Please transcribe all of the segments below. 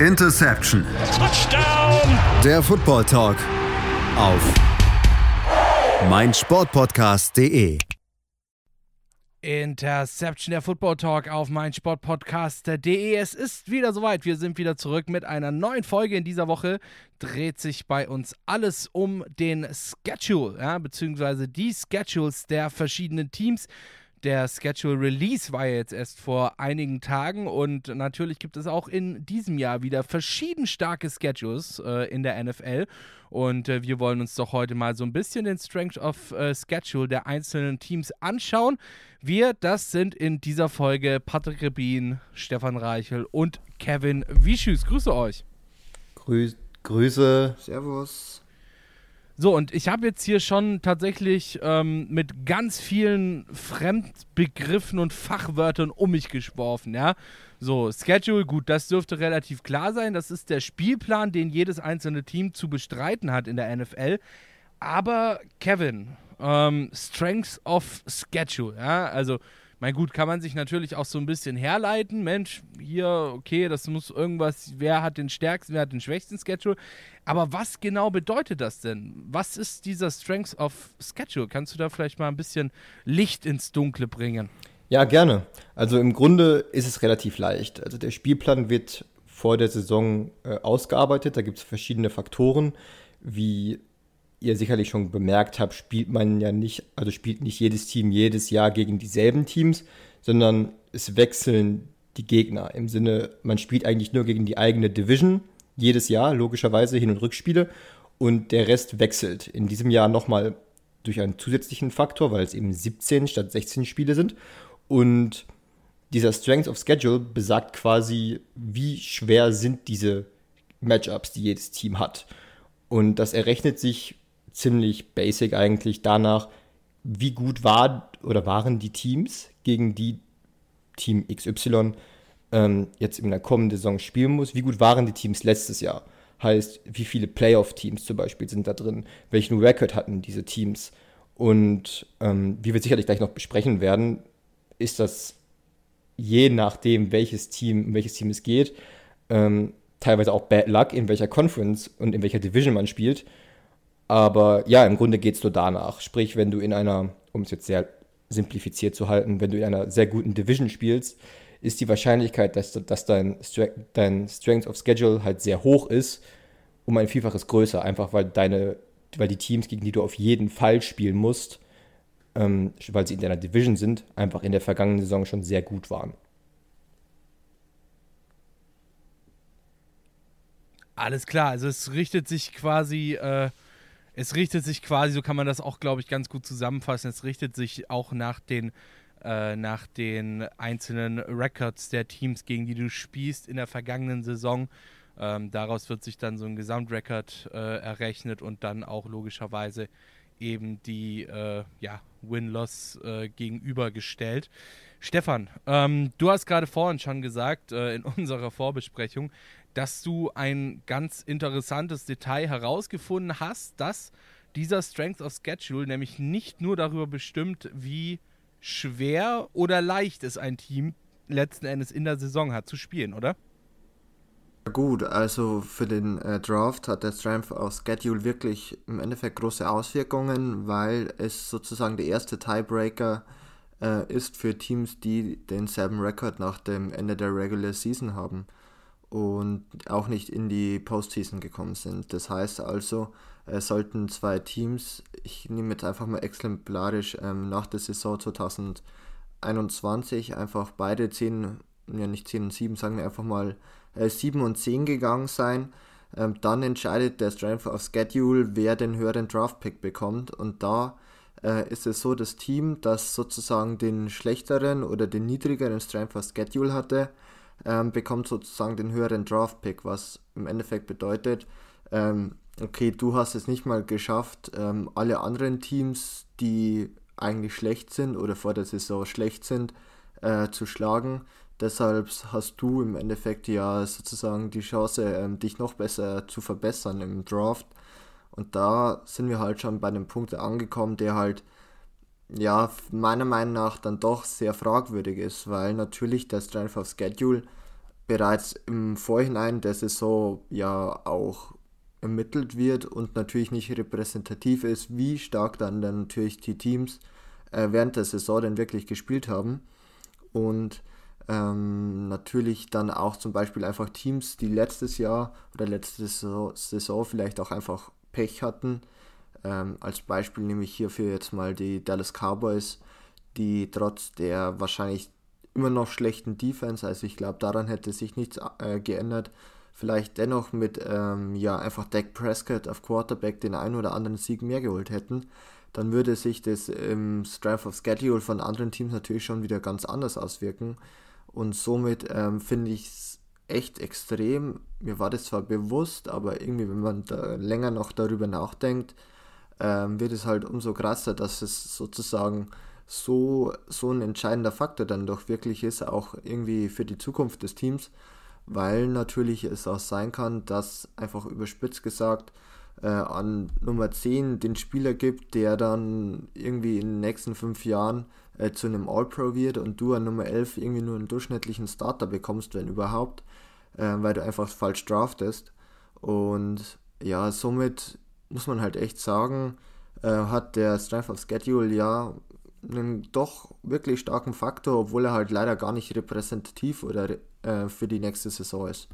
Interception. Touchdown. Der Football Talk auf meinsportpodcast.de. Interception, der Football Talk auf meinsportpodcast.de. Es ist wieder soweit. Wir sind wieder zurück mit einer neuen Folge. In dieser Woche dreht sich bei uns alles um den Schedule, ja, beziehungsweise die Schedules der verschiedenen Teams. Der Schedule Release war jetzt erst vor einigen Tagen und natürlich gibt es auch in diesem Jahr wieder verschieden starke Schedules äh, in der NFL. Und äh, wir wollen uns doch heute mal so ein bisschen den Strength of äh, Schedule der einzelnen Teams anschauen. Wir, das sind in dieser Folge Patrick Rebin, Stefan Reichel und Kevin Wischus. Grüße euch. Grüß, Grüße. Servus. So, und ich habe jetzt hier schon tatsächlich ähm, mit ganz vielen Fremdbegriffen und Fachwörtern um mich geworfen, ja. So, Schedule, gut, das dürfte relativ klar sein. Das ist der Spielplan, den jedes einzelne Team zu bestreiten hat in der NFL. Aber Kevin, ähm, Strengths of Schedule, ja, also mein gut, kann man sich natürlich auch so ein bisschen herleiten. Mensch, hier, okay, das muss irgendwas, wer hat den stärksten, wer hat den schwächsten Schedule. Aber was genau bedeutet das denn? Was ist dieser Strength of Schedule? Kannst du da vielleicht mal ein bisschen Licht ins Dunkle bringen? Ja, gerne. Also im Grunde ist es relativ leicht. Also der Spielplan wird vor der Saison äh, ausgearbeitet. Da gibt es verschiedene Faktoren, wie ihr sicherlich schon bemerkt habt, spielt man ja nicht, also spielt nicht jedes Team jedes Jahr gegen dieselben Teams, sondern es wechseln die Gegner. Im Sinne, man spielt eigentlich nur gegen die eigene Division jedes Jahr, logischerweise Hin- und Rückspiele. Und der Rest wechselt. In diesem Jahr nochmal durch einen zusätzlichen Faktor, weil es eben 17 statt 16 Spiele sind. Und dieser Strength of Schedule besagt quasi, wie schwer sind diese Matchups, die jedes Team hat. Und das errechnet sich ziemlich basic eigentlich danach, wie gut war oder waren die Teams, gegen die Team XY ähm, jetzt in der kommenden Saison spielen muss. Wie gut waren die Teams letztes Jahr? Heißt, wie viele Playoff-Teams zum Beispiel sind da drin? Welchen Record hatten diese Teams? Und ähm, wie wir sicherlich gleich noch besprechen werden, ist das je nachdem, welches Team, um welches Team es geht, ähm, teilweise auch Bad Luck, in welcher Conference und in welcher Division man spielt. Aber ja, im Grunde geht es nur danach. Sprich, wenn du in einer, um es jetzt sehr simplifiziert zu halten, wenn du in einer sehr guten Division spielst, ist die Wahrscheinlichkeit, dass, dass dein, dein Strength of Schedule halt sehr hoch ist, um ein Vielfaches größer. Einfach weil deine, weil die Teams, gegen die du auf jeden Fall spielen musst, ähm, weil sie in deiner Division sind, einfach in der vergangenen Saison schon sehr gut waren. Alles klar, also es richtet sich quasi äh, es richtet sich quasi, so kann man das auch, glaube ich, ganz gut zusammenfassen, es richtet sich auch nach den, äh, nach den einzelnen Records der Teams, gegen die du spielst in der vergangenen Saison. Ähm, daraus wird sich dann so ein Gesamtrekord äh, errechnet und dann auch logischerweise eben die äh, ja, Win-Loss äh, gegenübergestellt. Stefan, ähm, du hast gerade vorhin schon gesagt äh, in unserer Vorbesprechung, dass du ein ganz interessantes Detail herausgefunden hast, dass dieser Strength of Schedule nämlich nicht nur darüber bestimmt, wie schwer oder leicht es ein Team letzten Endes in der Saison hat zu spielen, oder? Gut, also für den äh, Draft hat der Strength of Schedule wirklich im Endeffekt große Auswirkungen, weil es sozusagen der erste Tiebreaker äh, ist für Teams, die denselben Rekord nach dem Ende der Regular Season haben und auch nicht in die Postseason gekommen sind. Das heißt also, äh, sollten zwei Teams, ich nehme jetzt einfach mal exemplarisch ähm, nach der Saison 2021 einfach beide 10, ja nicht 10 und 7, sagen wir einfach mal äh, 7 und 10 gegangen sein, ähm, dann entscheidet der Strength of Schedule, wer den höheren Draft-Pick bekommt und da äh, ist es so, das Team, das sozusagen den schlechteren oder den niedrigeren Strength of Schedule hatte, ähm, bekommt sozusagen den höheren Draft-Pick, was im Endeffekt bedeutet, ähm, okay, du hast es nicht mal geschafft, ähm, alle anderen Teams, die eigentlich schlecht sind oder vor der Saison schlecht sind, äh, zu schlagen. Deshalb hast du im Endeffekt ja sozusagen die Chance, ähm, dich noch besser zu verbessern im Draft. Und da sind wir halt schon bei einem Punkt angekommen, der halt ja, meiner Meinung nach dann doch sehr fragwürdig ist, weil natürlich der Strength of Schedule bereits im Vorhinein der Saison ja auch ermittelt wird und natürlich nicht repräsentativ ist, wie stark dann, dann natürlich die Teams äh, während der Saison denn wirklich gespielt haben. Und ähm, natürlich dann auch zum Beispiel einfach Teams, die letztes Jahr oder letzte Saison, Saison vielleicht auch einfach Pech hatten. Ähm, als Beispiel nehme ich hierfür jetzt mal die Dallas Cowboys, die trotz der wahrscheinlich immer noch schlechten Defense, also ich glaube, daran hätte sich nichts äh, geändert, vielleicht dennoch mit ähm, ja einfach Dak Prescott auf Quarterback den einen oder anderen Sieg mehr geholt hätten, dann würde sich das im Strength of Schedule von anderen Teams natürlich schon wieder ganz anders auswirken. Und somit ähm, finde ich es echt extrem. Mir war das zwar bewusst, aber irgendwie, wenn man da länger noch darüber nachdenkt, ähm, wird es halt umso krasser, dass es sozusagen so, so ein entscheidender Faktor dann doch wirklich ist, auch irgendwie für die Zukunft des Teams, weil natürlich es auch sein kann, dass einfach überspitzt gesagt äh, an Nummer 10 den Spieler gibt, der dann irgendwie in den nächsten fünf Jahren äh, zu einem All-Pro wird und du an Nummer 11 irgendwie nur einen durchschnittlichen Starter bekommst, wenn überhaupt, äh, weil du einfach falsch draftest. Und ja, somit muss man halt echt sagen, äh, hat der Strength of Schedule ja einen doch wirklich starken Faktor, obwohl er halt leider gar nicht repräsentativ oder äh, für die nächste Saison ist.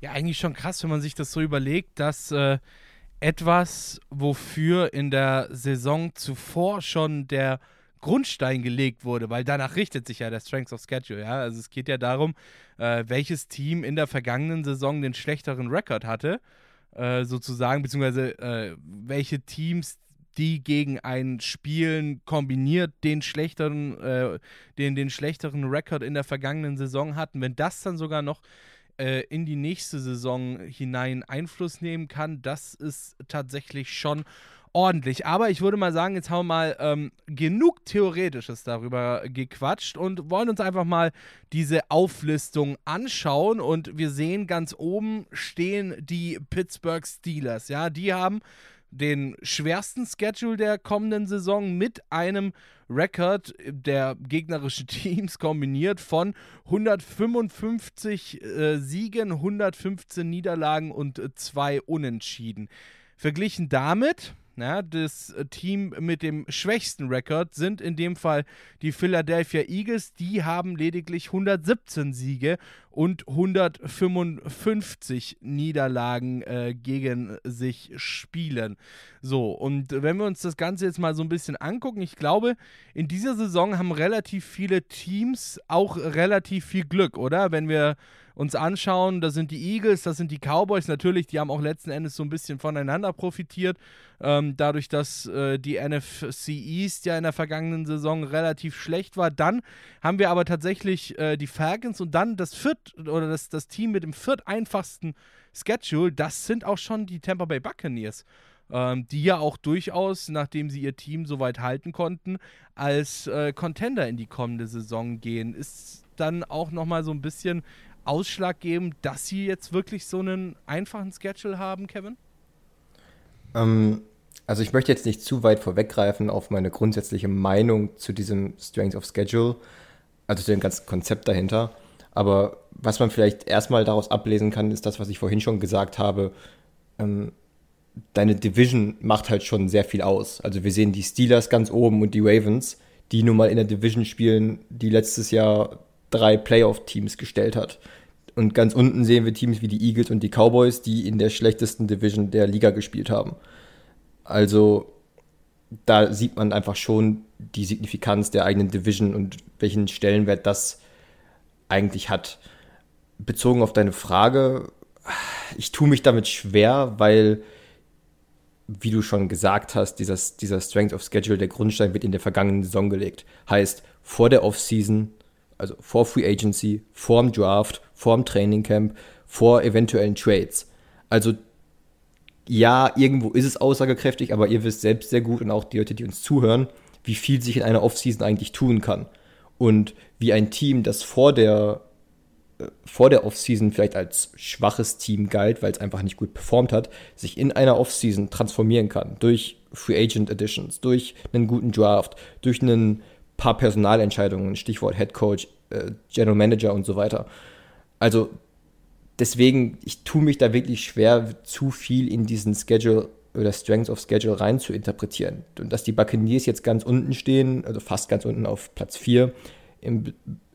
Ja, eigentlich schon krass, wenn man sich das so überlegt, dass äh, etwas, wofür in der Saison zuvor schon der Grundstein gelegt wurde, weil danach richtet sich ja der Strength of Schedule. Ja? Also es geht ja darum, äh, welches Team in der vergangenen Saison den schlechteren Rekord hatte, äh, sozusagen, beziehungsweise äh, welche Teams die gegen ein Spielen kombiniert den schlechteren, äh, den, den schlechteren Rekord in der vergangenen Saison hatten, wenn das dann sogar noch äh, in die nächste Saison hinein Einfluss nehmen kann, das ist tatsächlich schon ordentlich. Aber ich würde mal sagen, jetzt haben wir mal ähm, genug Theoretisches darüber gequatscht und wollen uns einfach mal diese Auflistung anschauen. Und wir sehen ganz oben stehen die Pittsburgh Steelers. Ja, die haben den schwersten Schedule der kommenden Saison mit einem Rekord der gegnerischen Teams kombiniert von 155 äh, Siegen, 115 Niederlagen und äh, zwei Unentschieden. Verglichen damit ja, das Team mit dem schwächsten Rekord sind in dem Fall die Philadelphia Eagles. Die haben lediglich 117 Siege und 155 Niederlagen äh, gegen sich spielen. So, und wenn wir uns das Ganze jetzt mal so ein bisschen angucken, ich glaube, in dieser Saison haben relativ viele Teams auch relativ viel Glück, oder? Wenn wir uns anschauen, das sind die Eagles, das sind die Cowboys natürlich, die haben auch letzten Endes so ein bisschen voneinander profitiert, ähm, dadurch, dass äh, die NFC East ja in der vergangenen Saison relativ schlecht war. Dann haben wir aber tatsächlich äh, die Falcons und dann das viert oder das, das Team mit dem viert einfachsten Schedule, das sind auch schon die Tampa Bay Buccaneers. Ähm, die ja auch durchaus, nachdem sie ihr Team so weit halten konnten, als äh, Contender in die kommende Saison gehen. Ist dann auch nochmal so ein bisschen ausschlaggebend, dass sie jetzt wirklich so einen einfachen Schedule haben, Kevin? Ähm, also ich möchte jetzt nicht zu weit vorweggreifen auf meine grundsätzliche Meinung zu diesem Strength of Schedule, also zu dem ganzen Konzept dahinter. Aber was man vielleicht erstmal daraus ablesen kann, ist das, was ich vorhin schon gesagt habe. Ähm, deine Division macht halt schon sehr viel aus. Also wir sehen die Steelers ganz oben und die Ravens, die nun mal in der Division spielen, die letztes Jahr drei Playoff-Teams gestellt hat. Und ganz unten sehen wir Teams wie die Eagles und die Cowboys, die in der schlechtesten Division der Liga gespielt haben. Also da sieht man einfach schon die Signifikanz der eigenen Division und welchen Stellenwert das eigentlich hat. Bezogen auf deine Frage, ich tue mich damit schwer, weil, wie du schon gesagt hast, dieser, dieser Strength of Schedule, der Grundstein wird in der vergangenen Saison gelegt. Heißt, vor der Offseason also vor Free Agency, vor dem Draft, vor dem Training Camp, vor eventuellen Trades. Also ja, irgendwo ist es aussagekräftig, aber ihr wisst selbst sehr gut und auch die Leute, die uns zuhören, wie viel sich in einer Offseason eigentlich tun kann. Und wie ein Team, das vor der, äh, vor der Offseason vielleicht als schwaches Team galt, weil es einfach nicht gut performt hat, sich in einer Offseason transformieren kann. Durch Free Agent Additions, durch einen guten Draft, durch einen paar Personalentscheidungen, Stichwort Head Coach, äh, General Manager und so weiter. Also deswegen, ich tue mich da wirklich schwer, zu viel in diesen Schedule oder Strength of Schedule rein zu interpretieren. Und dass die Buccaneers jetzt ganz unten stehen, also fast ganz unten auf Platz 4, im,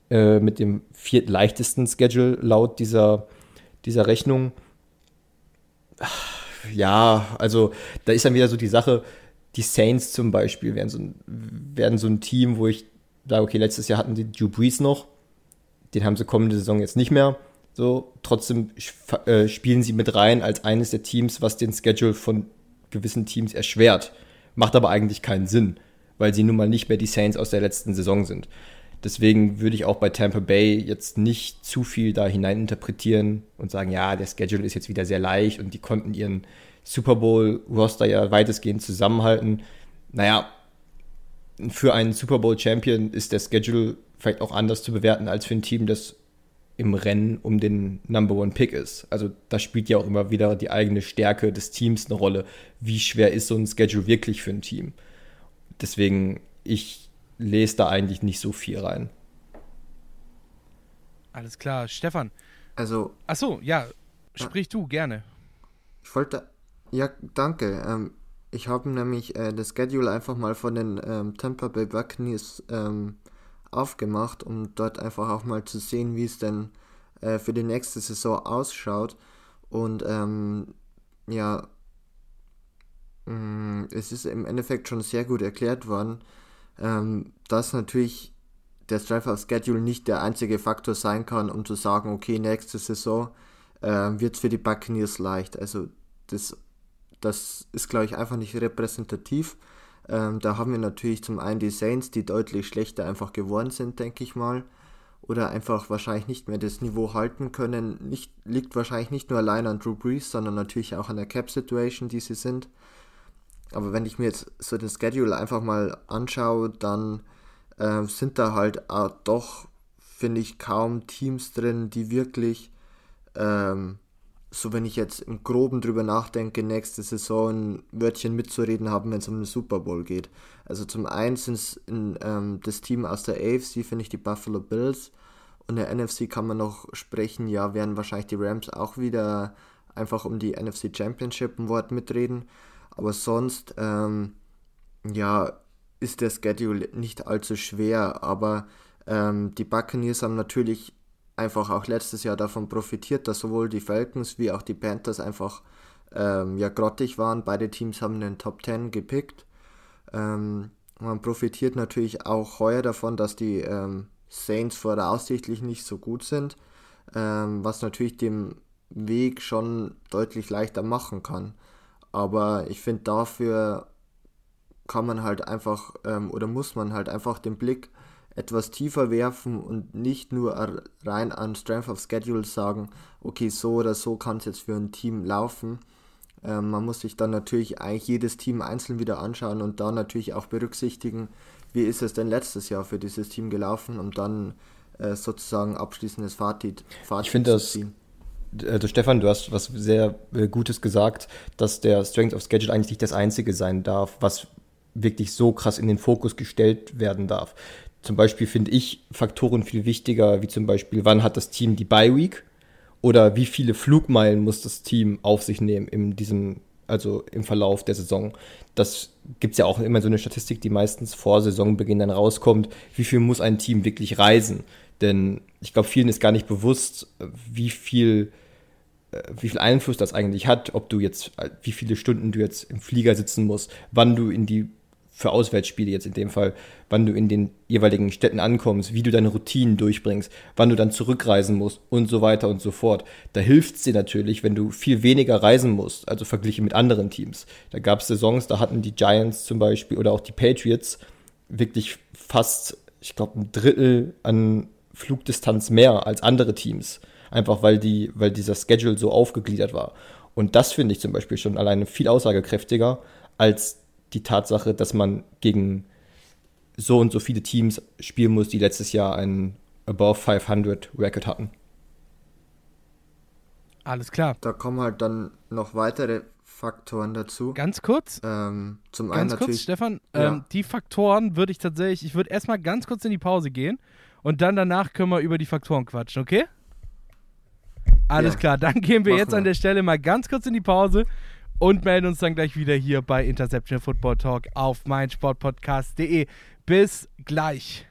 äh, mit dem viertleichtesten Schedule laut dieser, dieser Rechnung. Ja, also da ist dann wieder so die Sache, die Saints zum Beispiel werden so, ein, werden so ein Team, wo ich sage, okay, letztes Jahr hatten die Drew Brees noch, den haben sie kommende Saison jetzt nicht mehr. So, trotzdem äh, spielen sie mit rein als eines der Teams, was den Schedule von gewissen Teams erschwert. Macht aber eigentlich keinen Sinn, weil sie nun mal nicht mehr die Saints aus der letzten Saison sind. Deswegen würde ich auch bei Tampa Bay jetzt nicht zu viel da hineininterpretieren und sagen, ja, der Schedule ist jetzt wieder sehr leicht und die konnten ihren Super Bowl-Roster ja weitestgehend zusammenhalten. Naja, für einen Super Bowl-Champion ist der Schedule vielleicht auch anders zu bewerten als für ein Team, das im Rennen um den Number One Pick ist. Also da spielt ja auch immer wieder die eigene Stärke des Teams eine Rolle. Wie schwer ist so ein Schedule wirklich für ein Team? Deswegen, ich lese da eigentlich nicht so viel rein. Alles klar, Stefan. Also. Achso, ja, sprich du gerne. Ich wollte. Ja, danke. Ähm, ich habe nämlich äh, das Schedule einfach mal von den ähm, Tampa Bay Buccaneers ähm, aufgemacht, um dort einfach auch mal zu sehen, wie es denn äh, für die nächste Saison ausschaut. Und ähm, ja, mh, mm, es ist im Endeffekt schon sehr gut erklärt worden, ähm, dass natürlich der Strife Schedule nicht der einzige Faktor sein kann, um zu sagen, okay, nächste Saison äh, wird es für die Buccaneers leicht. Also das, das ist, glaube ich, einfach nicht repräsentativ. Ähm, da haben wir natürlich zum einen die Saints, die deutlich schlechter einfach geworden sind, denke ich mal. Oder einfach wahrscheinlich nicht mehr das Niveau halten können. Nicht, liegt wahrscheinlich nicht nur allein an Drew Brees, sondern natürlich auch an der Cap-Situation, die sie sind. Aber wenn ich mir jetzt so den Schedule einfach mal anschaue, dann äh, sind da halt auch doch, finde ich, kaum Teams drin, die wirklich ähm, so wenn ich jetzt im Groben drüber nachdenke, nächste Saison ein Wörtchen mitzureden haben, wenn es um den Super Bowl geht. Also zum einen sind ähm, das Team aus der AFC, finde ich die Buffalo Bills. Und der NFC kann man noch sprechen, ja, werden wahrscheinlich die Rams auch wieder einfach um die NFC Championship ein Wort mitreden. Aber sonst, ähm, ja, ist der Schedule nicht allzu schwer. Aber ähm, die Buccaneers haben natürlich einfach auch letztes Jahr davon profitiert, dass sowohl die Falcons wie auch die Panthers einfach ähm, ja grottig waren. Beide Teams haben den Top 10 gepickt. Ähm, man profitiert natürlich auch heuer davon, dass die ähm, Saints voraussichtlich nicht so gut sind, ähm, was natürlich dem Weg schon deutlich leichter machen kann. Aber ich finde, dafür kann man halt einfach ähm, oder muss man halt einfach den Blick etwas tiefer werfen und nicht nur rein an Strength of Schedule sagen, okay, so oder so kann es jetzt für ein Team laufen. Ähm, man muss sich dann natürlich eigentlich jedes Team einzeln wieder anschauen und da natürlich auch berücksichtigen, wie ist es denn letztes Jahr für dieses Team gelaufen, um dann äh, sozusagen abschließendes Fazit, Fazit ich finde das, also Stefan, du hast was sehr äh, Gutes gesagt, dass der Strength of Schedule eigentlich nicht das einzige sein darf, was wirklich so krass in den Fokus gestellt werden darf. Zum Beispiel finde ich Faktoren viel wichtiger, wie zum Beispiel, wann hat das Team die Bye Week oder wie viele Flugmeilen muss das Team auf sich nehmen in diesem, also im Verlauf der Saison. Das gibt es ja auch immer so eine Statistik, die meistens vor Saisonbeginn dann rauskommt, wie viel muss ein Team wirklich reisen. Denn ich glaube, vielen ist gar nicht bewusst, wie viel, äh, wie viel Einfluss das eigentlich hat, ob du jetzt, wie viele Stunden du jetzt im Flieger sitzen musst, wann du in die für Auswärtsspiele jetzt in dem Fall, wann du in den jeweiligen Städten ankommst, wie du deine Routinen durchbringst, wann du dann zurückreisen musst und so weiter und so fort. Da hilft es dir natürlich, wenn du viel weniger reisen musst, also verglichen mit anderen Teams. Da gab es Saisons, da hatten die Giants zum Beispiel oder auch die Patriots wirklich fast, ich glaube, ein Drittel an Flugdistanz mehr als andere Teams. Einfach weil die, weil dieser Schedule so aufgegliedert war. Und das finde ich zum Beispiel schon alleine viel aussagekräftiger als die Tatsache, dass man gegen so und so viele Teams spielen muss, die letztes Jahr einen Above 500 Record hatten. Alles klar. Da kommen halt dann noch weitere Faktoren dazu. Ganz kurz. Ähm, zum ganz einen kurz, Stefan. Ja. Ähm, die Faktoren würde ich tatsächlich, ich würde erstmal ganz kurz in die Pause gehen und dann danach können wir über die Faktoren quatschen, okay? Alles Ja. klar, dann gehen wir Machen jetzt an wir. der Stelle mal ganz kurz in die Pause und melden uns dann gleich wieder hier bei Interception Football Talk auf meinsportpodcast.de. Bis gleich.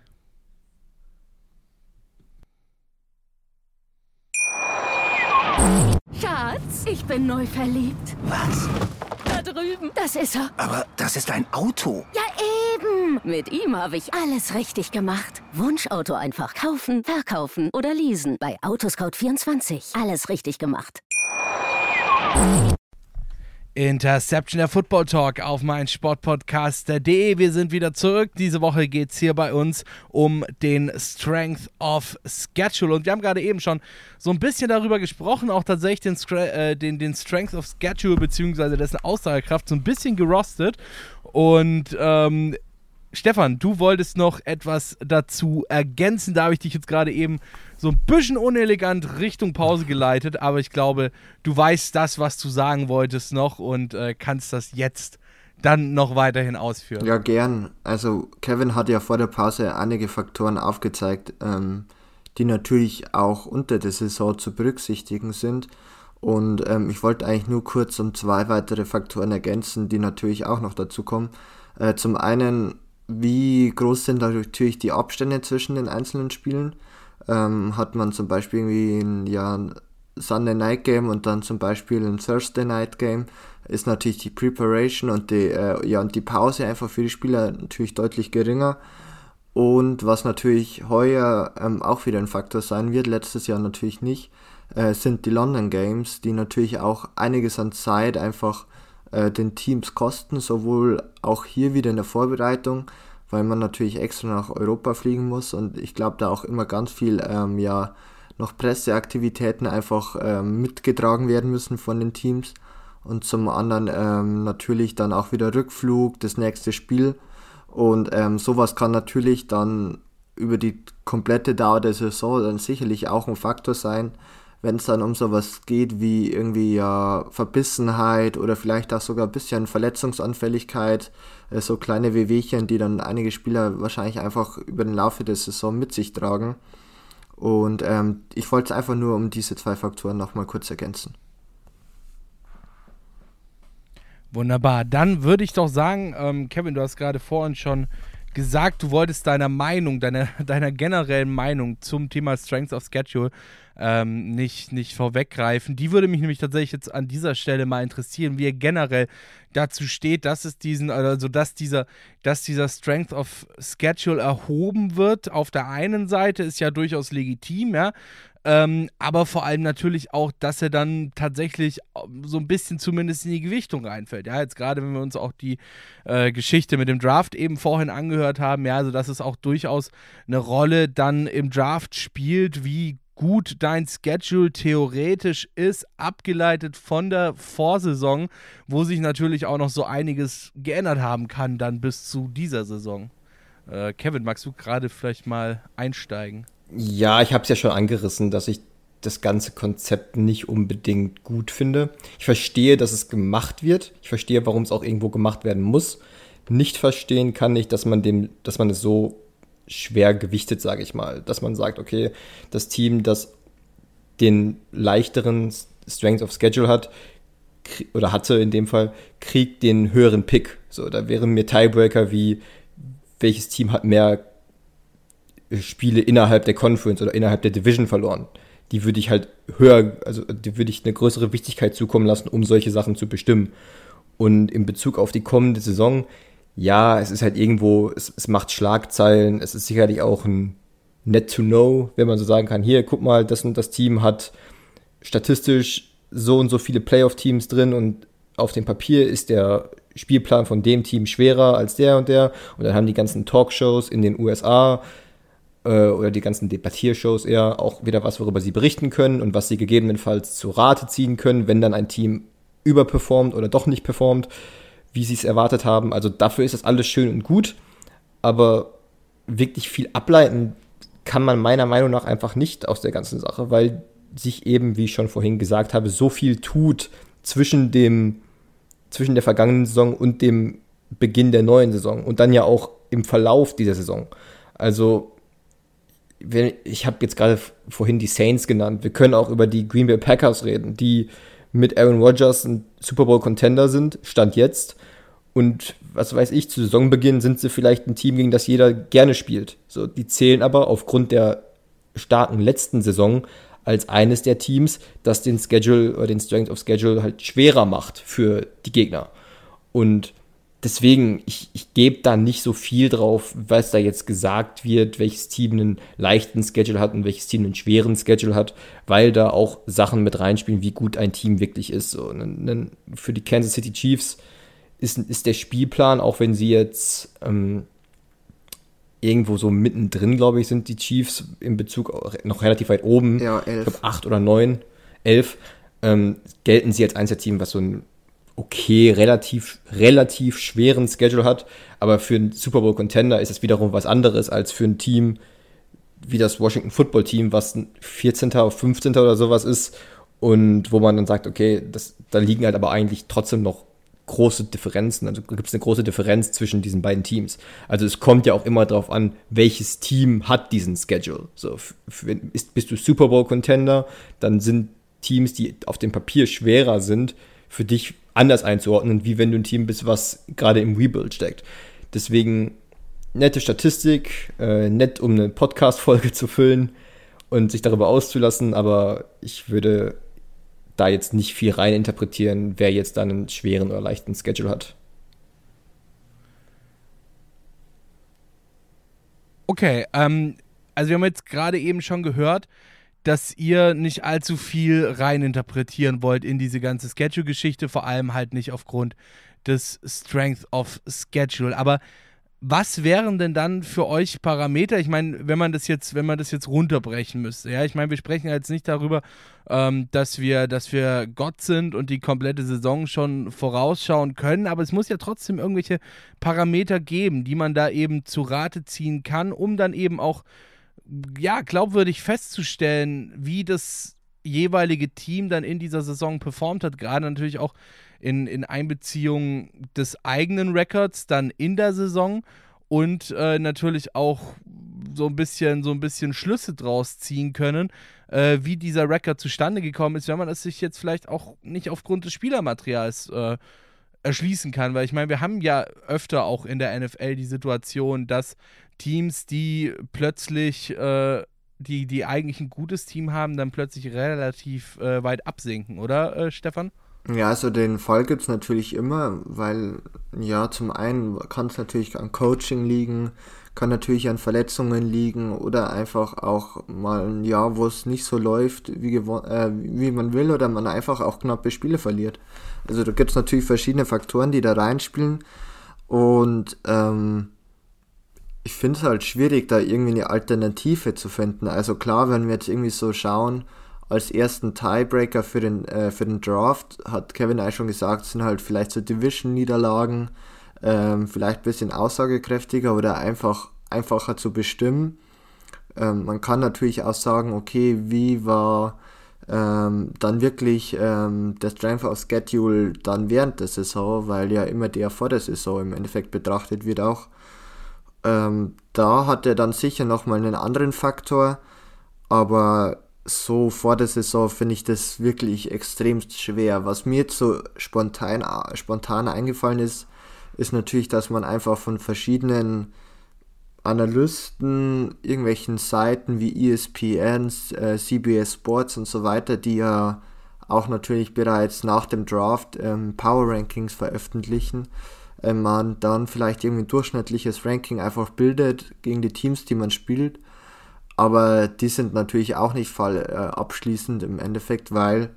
Schatz, ich bin neu verliebt. Was? Da drüben. Das ist er. Aber das ist ein Auto. Ja, eben. Mit ihm habe ich alles richtig gemacht. Wunschauto einfach kaufen, verkaufen oder leasen. Bei Autoscout24. Alles richtig gemacht. Interception der Football Talk auf mein Sportpodcast.de. Wir sind wieder zurück. Diese Woche geht es hier bei uns um den Strength of Schedule. Und wir haben gerade eben schon so ein bisschen darüber gesprochen, auch tatsächlich den, äh, den, den Strength of Schedule beziehungsweise dessen Aussagekraft so ein bisschen gerostet. Und ähm, Stefan, du wolltest noch etwas dazu ergänzen. Da habe ich dich jetzt gerade eben so ein bisschen unelegant Richtung Pause geleitet, aber ich glaube, du weißt das, was du sagen wolltest noch und äh, kannst das jetzt dann noch weiterhin ausführen. Ja, gern. Also Kevin hat ja vor der Pause einige Faktoren aufgezeigt, ähm, die natürlich auch unter der Saison zu berücksichtigen sind. Und ähm, ich wollte eigentlich nur kurz um zwei weitere Faktoren ergänzen, die natürlich auch noch dazu kommen. Äh, zum einen, wie groß sind natürlich die Abstände zwischen den einzelnen Spielen? Ähm, hat man zum Beispiel irgendwie ein, ja, ein Sunday Night Game und dann zum Beispiel ein Thursday Night Game, ist natürlich die Preparation und die, äh, ja, und die Pause einfach für die Spieler natürlich deutlich geringer. Und was natürlich heuer ähm, auch wieder ein Faktor sein wird, letztes Jahr natürlich nicht, äh, sind die London Games, die natürlich auch einiges an Zeit einfach äh, den Teams kosten, sowohl auch hier wieder in der Vorbereitung, weil man natürlich extra nach Europa fliegen muss und ich glaube da auch immer ganz viel ähm, ja noch Presseaktivitäten einfach ähm, mitgetragen werden müssen von den Teams und zum anderen ähm, natürlich dann auch wieder Rückflug, das nächste Spiel und ähm, sowas kann natürlich dann über die komplette Dauer der Saison dann sicherlich auch ein Faktor sein, wenn es dann um sowas geht wie irgendwie ja Verbissenheit oder vielleicht auch sogar ein bisschen Verletzungsanfälligkeit, äh, so kleine Wehwehchen, die dann einige Spieler wahrscheinlich einfach über den Laufe der Saison mit sich tragen. Und ähm, ich wollte es einfach nur um diese zwei Faktoren nochmal kurz ergänzen. Wunderbar. Dann würde ich doch sagen, ähm, Kevin, du hast gerade vorhin schon gesagt, du wolltest deiner Meinung, deiner, deiner generellen Meinung zum Thema Strength of Schedule ähm, nicht, nicht vorweggreifen. Die würde mich nämlich tatsächlich jetzt an dieser Stelle mal interessieren, wie ihr generell dazu steht, dass es diesen, also dass dieser, dass dieser Strength of Schedule erhoben wird. Auf der einen Seite ist ja durchaus legitim, ja. Ähm, aber vor allem natürlich auch, dass er dann tatsächlich so ein bisschen zumindest in die Gewichtung reinfällt. Ja, jetzt gerade, wenn wir uns auch die äh, Geschichte mit dem Draft eben vorhin angehört haben, ja, also dass es auch durchaus eine Rolle dann im Draft spielt, wie gut dein Schedule theoretisch ist, abgeleitet von der Vorsaison, wo sich natürlich auch noch so einiges geändert haben kann, dann bis zu dieser Saison. Äh, Kevin, magst du gerade vielleicht mal einsteigen? Ja, ich habe es ja schon angerissen, dass ich das ganze Konzept nicht unbedingt gut finde. Ich verstehe, dass es gemacht wird. Ich verstehe, warum es auch irgendwo gemacht werden muss. Nicht verstehen kann ich, dass man dem, dass man es so schwer gewichtet, sage ich mal. Dass man sagt, okay, das Team, das den leichteren Strength of Schedule hat, oder hatte in dem Fall, kriegt den höheren Pick. So, da wären mir Tiebreaker wie, welches Team hat mehr Spiele innerhalb der Conference oder innerhalb der Division verloren. Die würde ich halt höher, also die würde ich eine größere Wichtigkeit zukommen lassen, um solche Sachen zu bestimmen. Und in Bezug auf die kommende Saison, ja, es ist halt irgendwo, es, es macht Schlagzeilen, es ist sicherlich auch ein net to know, wenn man so sagen kann, hier, guck mal, das und das Team hat statistisch so und so viele Playoff-Teams drin und auf dem Papier ist der Spielplan von dem Team schwerer als der und der. Und dann haben die ganzen Talkshows in den USA äh, oder die ganzen Debattiershows eher auch wieder was, worüber sie berichten können und was sie gegebenenfalls zu Rate ziehen können, wenn dann ein Team überperformt oder doch nicht performt, wie sie es erwartet haben. Also dafür ist das alles schön und gut, aber wirklich viel ableiten kann man meiner Meinung nach einfach nicht aus der ganzen Sache, weil sich eben, wie ich schon vorhin gesagt habe, so viel tut zwischen dem zwischen der vergangenen Saison und dem Beginn der neuen Saison und dann ja auch im Verlauf dieser Saison. Also ich habe jetzt gerade vorhin die Saints genannt. Wir können auch über die Green Bay Packers reden, die mit Aaron Rodgers ein Super Bowl Contender sind, stand jetzt. Und was weiß ich, zu Saisonbeginn sind sie vielleicht ein Team, gegen das jeder gerne spielt. So, die zählen aber aufgrund der starken letzten Saison als eines der Teams, das den Schedule oder den Strength of Schedule halt schwerer macht für die Gegner. Und deswegen, ich, ich gebe da nicht so viel drauf, was da jetzt gesagt wird, welches Team einen leichten Schedule hat und welches Team einen schweren Schedule hat, weil da auch Sachen mit reinspielen, wie gut ein Team wirklich ist. So, für die Kansas City Chiefs ist, ist der Spielplan, auch wenn sie jetzt ähm, irgendwo so mittendrin, glaube ich, sind die Chiefs in Bezug noch relativ weit oben. Ja, elf. Ich glaube, acht oder neun, elf. Ähm, gelten sie als Einzelteam, was so ein okay, relativ, relativ schweren Schedule hat. Aber für einen Super Bowl Contender ist es wiederum was anderes als für ein Team wie das Washington Football Team, was 14. oder 15. oder sowas ist. Und wo man dann sagt, okay, das, da liegen halt aber eigentlich trotzdem noch große Differenzen. Also gibt es eine große Differenz zwischen diesen beiden Teams. Also es kommt ja auch immer darauf an, welches Team hat diesen Schedule. So, ist, bist du Super Bowl Contender, dann sind Teams, die auf dem Papier schwerer sind, für dich anders einzuordnen, wie wenn du ein Team bist, was gerade im Rebuild steckt. Deswegen nette Statistik, äh, nett, um eine Podcast-Folge zu füllen und sich darüber auszulassen, aber ich würde da jetzt nicht viel rein interpretieren, wer jetzt dann einen schweren oder leichten Schedule hat. Okay, ähm, also wir haben jetzt gerade eben schon gehört, dass ihr nicht allzu viel rein interpretieren wollt in diese ganze Schedule-Geschichte, vor allem halt nicht aufgrund des Strength of Schedule. Aber was wären denn dann für euch Parameter? Ich meine, wenn man das jetzt, wenn man das jetzt runterbrechen müsste, ja, ich meine, wir sprechen jetzt nicht darüber, ähm, dass wir, dass wir Gott sind und die komplette Saison schon vorausschauen können, aber es muss ja trotzdem irgendwelche Parameter geben, die man da eben zu Rate ziehen kann, um dann eben auch ja, glaubwürdig festzustellen, wie das jeweilige Team dann in dieser Saison performt hat, gerade natürlich auch in, in Einbeziehung des eigenen Records dann in der Saison und äh, natürlich auch so ein bisschen so ein bisschen Schlüsse draus ziehen können, äh, wie dieser Record zustande gekommen ist, wenn man es sich jetzt vielleicht auch nicht aufgrund des Spielermaterials äh, erschließen kann, weil ich meine, wir haben ja öfter auch in der NFL die Situation, dass Teams, die plötzlich, äh, die, die eigentlich ein gutes Team haben, dann plötzlich relativ äh, weit absinken, oder äh, Stefan? Ja, also den Fall gibt es natürlich immer, weil ja, zum einen kann es natürlich an Coaching liegen, kann natürlich an Verletzungen liegen oder einfach auch mal ein Jahr, wo es nicht so läuft, wie, äh, wie man will oder man einfach auch knappe Spiele verliert. Also da gibt es natürlich verschiedene Faktoren, die da reinspielen und ähm, ich finde es halt schwierig, da irgendwie eine Alternative zu finden. Also klar, wenn wir jetzt irgendwie so schauen, als ersten Tiebreaker für den, äh, für den Draft, hat Kevin eigentlich schon gesagt, sind halt vielleicht so Division-Niederlagen, ähm, vielleicht ein bisschen aussagekräftiger oder einfach einfacher zu bestimmen. Ähm, man kann natürlich auch sagen, okay, wie war ähm, dann wirklich ähm, der Strength of Schedule dann während der Saison, weil ja immer der vor der Saison im Endeffekt betrachtet wird auch. Ähm, da hat er dann sicher nochmal einen anderen Faktor, aber so vor der Saison finde ich das wirklich extrem schwer. Was mir jetzt so spontan, spontan eingefallen ist, ist natürlich, dass man einfach von verschiedenen Analysten, irgendwelchen Seiten wie ESPN, äh, CBS Sports und so weiter, die ja auch natürlich bereits nach dem Draft ähm, Power Rankings veröffentlichen, äh, man dann vielleicht irgendwie ein durchschnittliches Ranking einfach bildet gegen die Teams, die man spielt. Aber die sind natürlich auch nicht fall äh, abschließend im Endeffekt, weil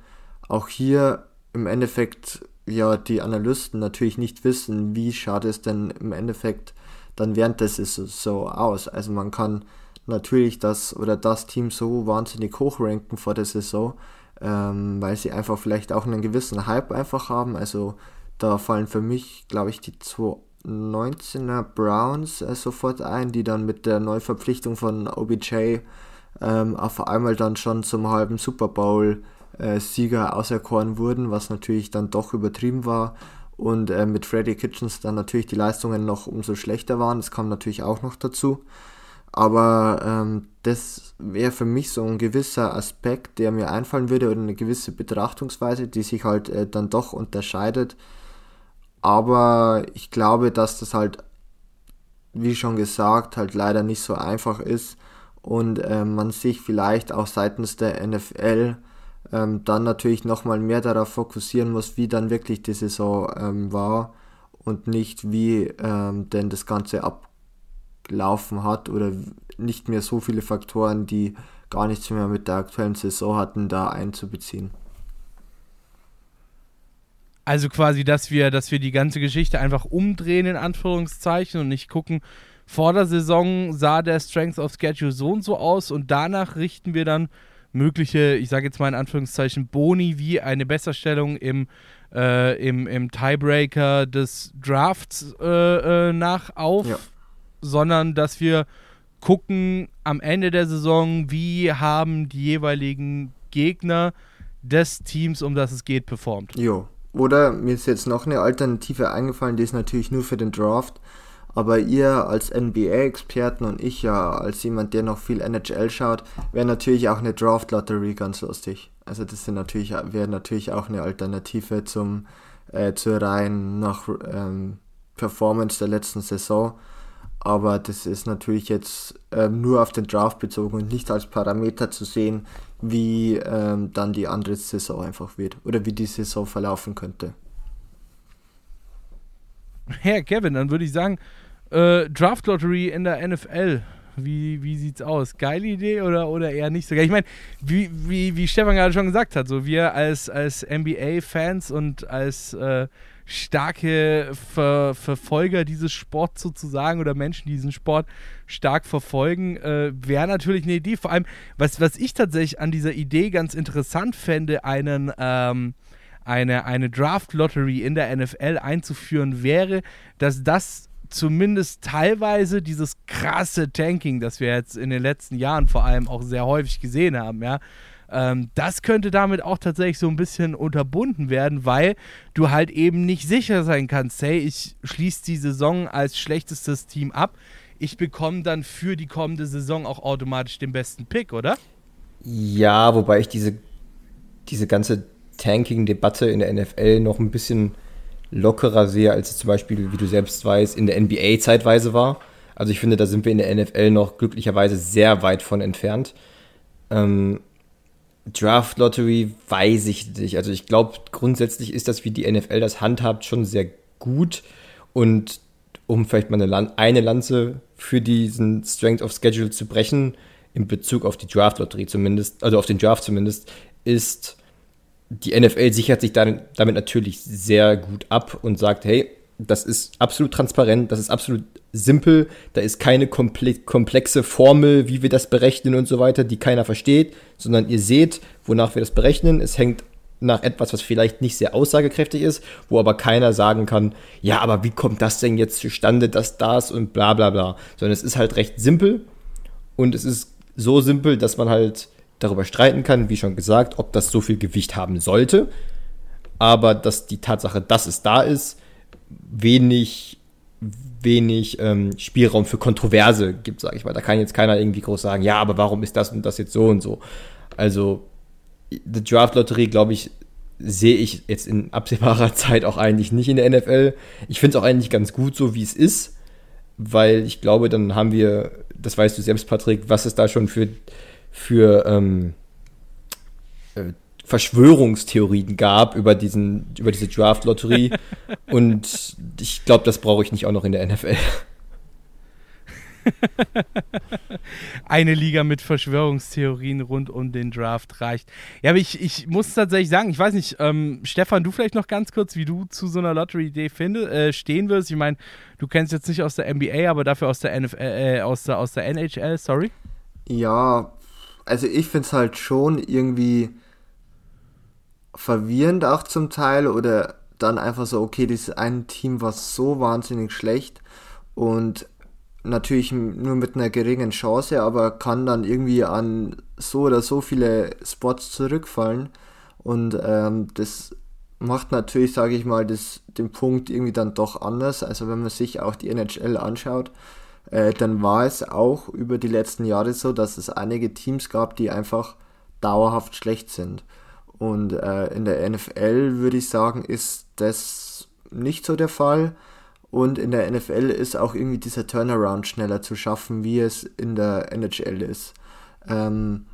auch hier im Endeffekt ja die Analysten natürlich nicht wissen, wie schaut es denn im Endeffekt dann während des so aus. Also man kann natürlich das oder das Team so wahnsinnig hochranken vor der Saison, ähm, weil sie einfach vielleicht auch einen gewissen Hype einfach haben. Also da fallen für mich, glaube ich, die zwei 19er Browns äh, sofort ein, die dann mit der Neuverpflichtung von OBJ ähm, auf einmal dann schon zum halben Super Bowl äh, Sieger auserkoren wurden, was natürlich dann doch übertrieben war. Und äh, mit Freddy Kitchens dann natürlich die Leistungen noch umso schlechter waren. Das kam natürlich auch noch dazu. Aber ähm, das wäre für mich so ein gewisser Aspekt, der mir einfallen würde oder eine gewisse Betrachtungsweise, die sich halt äh, dann doch unterscheidet. Aber ich glaube, dass das halt, wie schon gesagt, halt leider nicht so einfach ist und äh, man sich vielleicht auch seitens der NFL ähm, dann natürlich nochmal mehr darauf fokussieren muss, wie dann wirklich die Saison ähm, war und nicht wie ähm, denn das Ganze ablaufen hat oder nicht mehr so viele Faktoren, die gar nichts mehr mit der aktuellen Saison hatten, da einzubeziehen. Also quasi, dass wir, dass wir die ganze Geschichte einfach umdrehen, in Anführungszeichen, und nicht gucken, vor der Saison sah der Strength of Schedule so und so aus und danach richten wir dann mögliche, ich sage jetzt mal in Anführungszeichen, Boni wie eine Besserstellung im, äh, im, im Tiebreaker des Drafts äh, äh, nach auf, ja. sondern dass wir gucken am Ende der Saison, wie haben die jeweiligen Gegner des Teams, um das es geht, performt. Jo. Oder mir ist jetzt noch eine Alternative eingefallen, die ist natürlich nur für den Draft. Aber ihr als NBA-Experten und ich ja als jemand, der noch viel NHL schaut, wäre natürlich auch eine Draft-Lottery ganz lustig. Also das natürlich, wäre natürlich auch eine Alternative zum äh, zur rein nach ähm, Performance der letzten Saison. Aber das ist natürlich jetzt ähm, nur auf den Draft bezogen und nicht als Parameter zu sehen, wie ähm, dann die andere Saison einfach wird oder wie die Saison verlaufen könnte. Herr Kevin, dann würde ich sagen, äh, Draft Lottery in der NFL. Wie, wie sieht's aus? Geile Idee oder, oder eher nicht so geil? Ich meine, wie, wie, wie Stefan gerade schon gesagt hat, so wir als, als NBA-Fans und als äh, starke Ver Verfolger dieses Sports sozusagen oder Menschen, die diesen Sport stark verfolgen, äh, wäre natürlich eine Idee. Vor allem, was, was ich tatsächlich an dieser Idee ganz interessant fände, einen, ähm, eine, eine Draft-Lottery in der NFL einzuführen, wäre, dass das zumindest teilweise dieses krasse Tanking, das wir jetzt in den letzten Jahren vor allem auch sehr häufig gesehen haben, ja, ähm, das könnte damit auch tatsächlich so ein bisschen unterbunden werden, weil du halt eben nicht sicher sein kannst, hey, ich schließe die Saison als schlechtestes Team ab, ich bekomme dann für die kommende Saison auch automatisch den besten Pick, oder? Ja, wobei ich diese, diese ganze Tanking-Debatte in der NFL noch ein bisschen lockerer sehe, als es zum Beispiel, wie du selbst weißt, in der NBA zeitweise war. Also ich finde, da sind wir in der NFL noch glücklicherweise sehr weit von entfernt. Ähm, Draft Lottery weiß ich nicht. Also ich glaube, grundsätzlich ist das, wie die NFL das handhabt, schon sehr gut. Und um vielleicht mal eine, eine Lanze für diesen Strength of Schedule zu brechen, in Bezug auf die Draft Lottery zumindest, also auf den Draft zumindest, ist die NFL sichert sich dann, damit natürlich sehr gut ab und sagt, hey, das ist absolut transparent, das ist absolut simpel, da ist keine komplexe Formel, wie wir das berechnen und so weiter, die keiner versteht, sondern ihr seht, wonach wir das berechnen. Es hängt nach etwas, was vielleicht nicht sehr aussagekräftig ist, wo aber keiner sagen kann, ja, aber wie kommt das denn jetzt zustande, dass das und bla bla bla. Sondern es ist halt recht simpel und es ist so simpel, dass man halt darüber streiten kann, wie schon gesagt, ob das so viel Gewicht haben sollte. Aber dass die Tatsache, dass es da ist, wenig, wenig ähm, Spielraum für Kontroverse gibt, sage ich mal. Da kann jetzt keiner irgendwie groß sagen, ja, aber warum ist das und das jetzt so und so. Also, die Draft-Lotterie, glaube ich, sehe ich jetzt in absehbarer Zeit auch eigentlich nicht in der NFL. Ich finde es auch eigentlich ganz gut, so wie es ist, weil ich glaube, dann haben wir, das weißt du selbst, Patrick, was es da schon für für ähm, äh, Verschwörungstheorien gab über, diesen, über diese Draft-Lotterie. Und ich glaube, das brauche ich nicht auch noch in der NFL. Eine Liga mit Verschwörungstheorien rund um den Draft reicht. Ja, aber ich, ich muss tatsächlich sagen, ich weiß nicht, ähm, Stefan, du vielleicht noch ganz kurz, wie du zu so einer Lottery-Idee äh, stehen wirst. Ich meine, du kennst jetzt nicht aus der NBA, aber dafür aus der, NFL, äh, aus der, aus der NHL, sorry. Ja, also ich finde es halt schon irgendwie verwirrend auch zum Teil oder dann einfach so, okay, dieses eine Team war so wahnsinnig schlecht und natürlich nur mit einer geringen Chance, aber kann dann irgendwie an so oder so viele Spots zurückfallen und ähm, das macht natürlich, sage ich mal, das, den Punkt irgendwie dann doch anders. Also wenn man sich auch die NHL anschaut, äh, dann war es auch über die letzten Jahre so, dass es einige Teams gab, die einfach dauerhaft schlecht sind. Und äh, in der NFL würde ich sagen, ist das nicht so der Fall. Und in der NFL ist auch irgendwie dieser Turnaround schneller zu schaffen, wie es in der NHL ist. Ähm,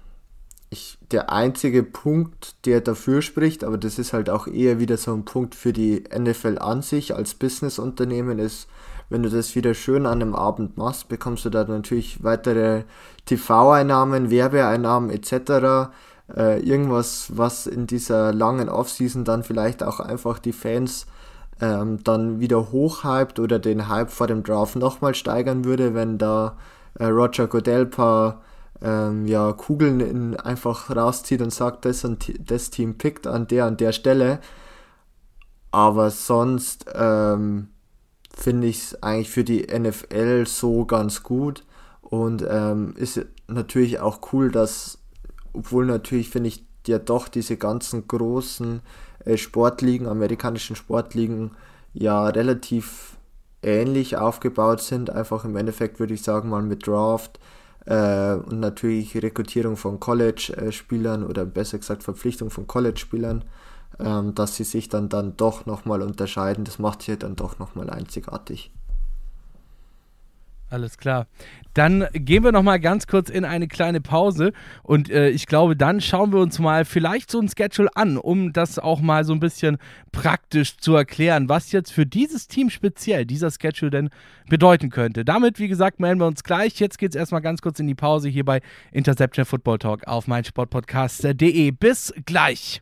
ich, der einzige Punkt, der dafür spricht, aber das ist halt auch eher wieder so ein Punkt für die NFL an sich als Businessunternehmen, ist, wenn du das wieder schön an einem Abend machst, bekommst du da natürlich weitere TV-Einnahmen, Werbeeinnahmen etc äh, irgendwas, was in dieser langen Offseason dann vielleicht auch einfach die Fans ähm, dann wieder hochhypt oder den Hype vor dem Draft nochmal steigern würde, wenn da äh, Roger Goodell paar ähm, ja, Kugeln in, einfach rauszieht und sagt, das, und das Team pickt an der und der Stelle. Aber sonst ähm, finde ich es eigentlich für die NFL so ganz gut und ähm, ist natürlich auch cool, dass obwohl natürlich finde ich ja doch diese ganzen großen äh, Sportligen, amerikanischen Sportligen ja relativ ähnlich aufgebaut sind. Einfach im Endeffekt würde ich sagen mal mit Draft äh, und natürlich Rekrutierung von College-Spielern oder besser gesagt Verpflichtung von College-Spielern, ähm, dass sie sich dann, dann doch nochmal unterscheiden. Das macht sie dann doch nochmal einzigartig. Alles klar. Dann gehen wir noch mal ganz kurz in eine kleine Pause und äh, ich glaube, dann schauen wir uns mal vielleicht so ein Schedule an, um das auch mal so ein bisschen praktisch zu erklären, was jetzt für dieses Team speziell dieser Schedule denn bedeuten könnte. Damit, wie gesagt, melden wir uns gleich. Jetzt geht es erstmal ganz kurz in die Pause hier bei Interception Football Talk auf meinsportpodcast.de. Bis gleich.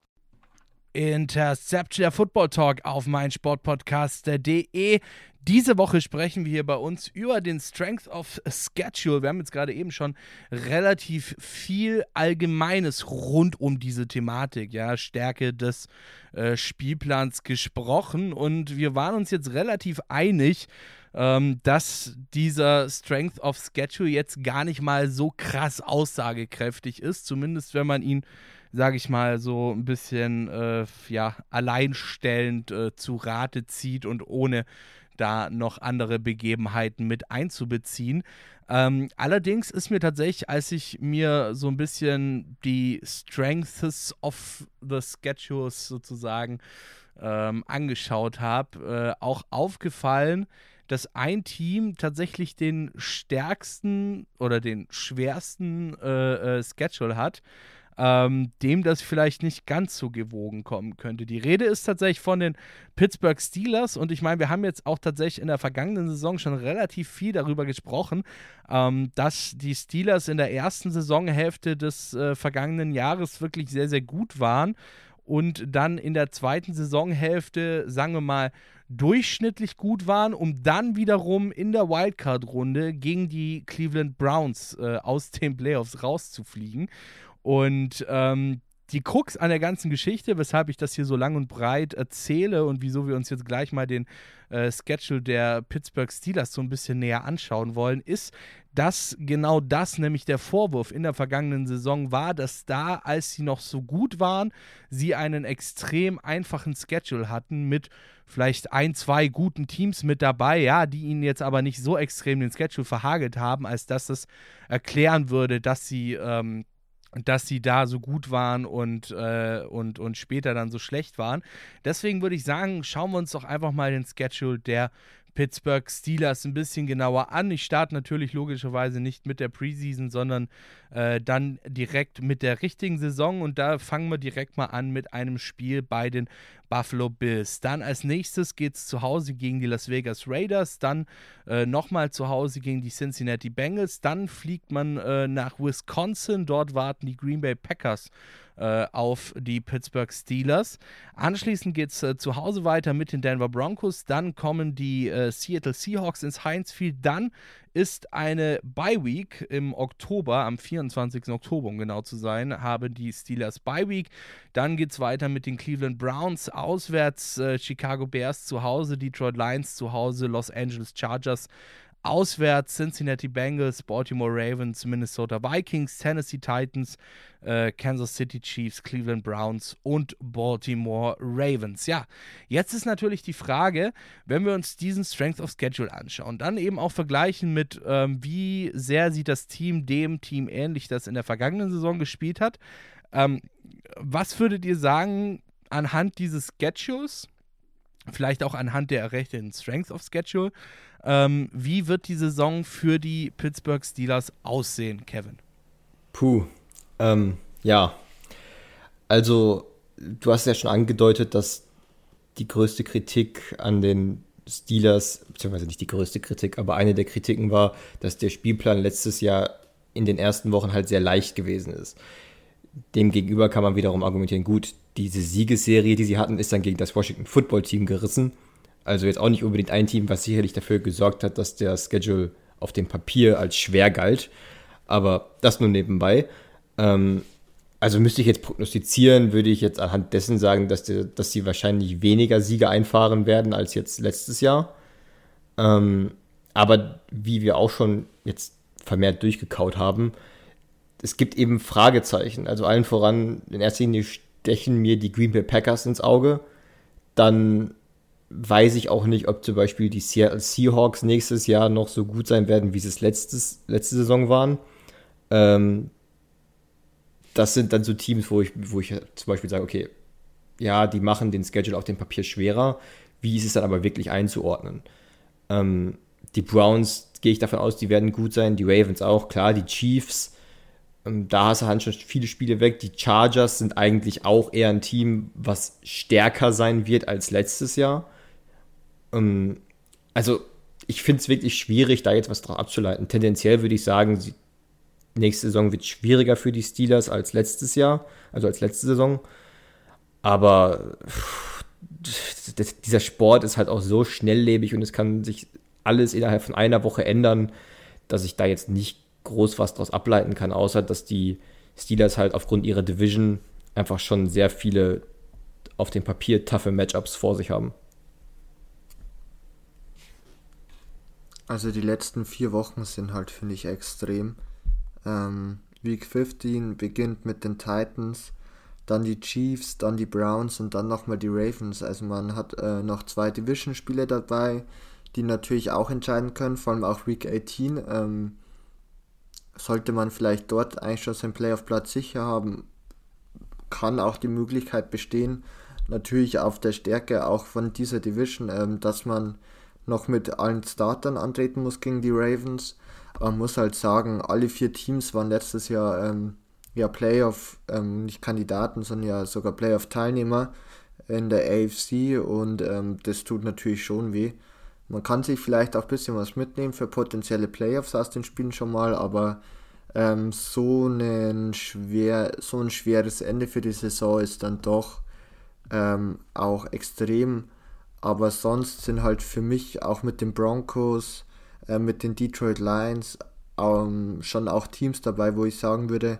Interception, der Football Talk auf meinsportpodcast.de. Diese Woche sprechen wir hier bei uns über den Strength of Schedule. Wir haben jetzt gerade eben schon relativ viel Allgemeines rund um diese Thematik, ja, Stärke des äh, Spielplans gesprochen und wir waren uns jetzt relativ einig, ähm, dass dieser Strength of Schedule jetzt gar nicht mal so krass aussagekräftig ist, zumindest wenn man ihn sage ich mal, so ein bisschen äh, ja, alleinstellend äh, zu Rate zieht und ohne da noch andere Begebenheiten mit einzubeziehen. Ähm, allerdings ist mir tatsächlich, als ich mir so ein bisschen die Strengths of the Schedules sozusagen ähm, angeschaut habe, äh, auch aufgefallen, dass ein Team tatsächlich den stärksten oder den schwersten äh, äh, Schedule hat ähm, dem das vielleicht nicht ganz so gewogen kommen könnte. Die Rede ist tatsächlich von den Pittsburgh Steelers und ich meine, wir haben jetzt auch tatsächlich in der vergangenen Saison schon relativ viel darüber gesprochen, ähm, dass die Steelers in der ersten Saisonhälfte des äh, vergangenen Jahres wirklich sehr, sehr gut waren und dann in der zweiten Saisonhälfte, sagen wir mal, durchschnittlich gut waren, um dann wiederum in der Wildcard-Runde gegen die Cleveland Browns äh, aus den Playoffs rauszufliegen. Und ähm, die Krux an der ganzen Geschichte, weshalb ich das hier so lang und breit erzähle und wieso wir uns jetzt gleich mal den äh, Schedule der Pittsburgh Steelers so ein bisschen näher anschauen wollen, ist, dass genau das nämlich der Vorwurf in der vergangenen Saison war, dass da, als sie noch so gut waren, sie einen extrem einfachen Schedule hatten mit vielleicht ein, zwei guten Teams mit dabei, ja, die ihnen jetzt aber nicht so extrem den Schedule verhagelt haben, als dass das erklären würde, dass sie ähm, dass sie da so gut waren und, äh, und, und später dann so schlecht waren. Deswegen würde ich sagen, schauen wir uns doch einfach mal den Schedule der Pittsburgh Steelers ein bisschen genauer an. Ich starte natürlich logischerweise nicht mit der Preseason, sondern äh, dann direkt mit der richtigen Saison. Und da fangen wir direkt mal an mit einem Spiel bei den Buffalo Bills. Dann als nächstes geht es zu Hause gegen die Las Vegas Raiders, dann äh, nochmal zu Hause gegen die Cincinnati Bengals, dann fliegt man äh, nach Wisconsin, dort warten die Green Bay Packers äh, auf die Pittsburgh Steelers. Anschließend geht es äh, zu Hause weiter mit den Denver Broncos. Dann kommen die äh, Seattle Seahawks ins Heinz Field. Dann ist eine Bye Week im Oktober, am 24. Oktober, um genau zu sein, haben die Steelers Bye Week. Dann geht es weiter mit den Cleveland Browns auswärts, äh, Chicago Bears zu Hause, Detroit Lions zu Hause, Los Angeles Chargers Auswärts Cincinnati Bengals, Baltimore Ravens, Minnesota Vikings, Tennessee Titans, äh, Kansas City Chiefs, Cleveland Browns und Baltimore Ravens. Ja, jetzt ist natürlich die Frage, wenn wir uns diesen Strength of Schedule anschauen, dann eben auch vergleichen mit, ähm, wie sehr sieht das Team dem Team ähnlich, das in der vergangenen Saison gespielt hat. Ähm, was würdet ihr sagen anhand dieses Schedules? Vielleicht auch anhand der errechneten Strength of Schedule. Ähm, wie wird die Saison für die Pittsburgh Steelers aussehen, Kevin? Puh, ähm, ja. Also, du hast ja schon angedeutet, dass die größte Kritik an den Steelers, beziehungsweise nicht die größte Kritik, aber eine der Kritiken war, dass der Spielplan letztes Jahr in den ersten Wochen halt sehr leicht gewesen ist. Demgegenüber kann man wiederum argumentieren, gut, diese Siegesserie, die sie hatten, ist dann gegen das Washington Football Team gerissen. Also jetzt auch nicht unbedingt ein Team, was sicherlich dafür gesorgt hat, dass der Schedule auf dem Papier als schwer galt. Aber das nur nebenbei. Ähm, also müsste ich jetzt prognostizieren, würde ich jetzt anhand dessen sagen, dass, die, dass sie wahrscheinlich weniger Siege einfahren werden als jetzt letztes Jahr. Ähm, aber wie wir auch schon jetzt vermehrt durchgekaut haben, es gibt eben Fragezeichen. Also allen voran, in erster Linie stechen mir die Green Bay Packers ins Auge. Dann weiß ich auch nicht, ob zum Beispiel die Seattle Seahawks nächstes Jahr noch so gut sein werden, wie sie es letztes, letzte Saison waren. Ähm, das sind dann so Teams, wo ich, wo ich zum Beispiel sage, okay, ja, die machen den Schedule auf dem Papier schwerer. Wie ist es dann aber wirklich einzuordnen? Ähm, die Browns gehe ich davon aus, die werden gut sein, die Ravens auch, klar, die Chiefs, ähm, da hast du halt schon viele Spiele weg. Die Chargers sind eigentlich auch eher ein Team, was stärker sein wird als letztes Jahr. Ähm, also ich finde es wirklich schwierig, da jetzt was drauf abzuleiten. Tendenziell würde ich sagen, nächste Saison wird schwieriger für die Steelers als letztes Jahr, also als letzte Saison. Aber dieser Sport ist halt auch so schnelllebig und es kann sich alles innerhalb von einer Woche ändern, dass ich da jetzt nicht groß was daraus ableiten kann, außer dass die Steelers halt aufgrund ihrer Division einfach schon sehr viele auf dem Papier taffe Matchups vor sich haben. Also die letzten vier Wochen sind halt, finde ich, extrem. Ähm, Week 15 beginnt mit den Titans, dann die Chiefs, dann die Browns und dann nochmal die Ravens. Also man hat äh, noch zwei Division-Spiele dabei, die natürlich auch entscheiden können, vor allem auch Week 18. Ähm, sollte man vielleicht dort eigentlich schon seinen Playoff-Platz sicher haben, kann auch die Möglichkeit bestehen, natürlich auf der Stärke auch von dieser Division, ähm, dass man noch mit allen Startern antreten muss gegen die Ravens. Man muss halt sagen, alle vier Teams waren letztes Jahr ähm, ja Playoff, ähm, nicht Kandidaten, sondern ja sogar Playoff-Teilnehmer in der AFC und ähm, das tut natürlich schon weh. Man kann sich vielleicht auch ein bisschen was mitnehmen für potenzielle Playoffs aus den Spielen schon mal, aber ähm, so, ein schwer, so ein schweres Ende für die Saison ist dann doch ähm, auch extrem aber sonst sind halt für mich auch mit den Broncos, äh, mit den Detroit Lions ähm, schon auch Teams dabei, wo ich sagen würde,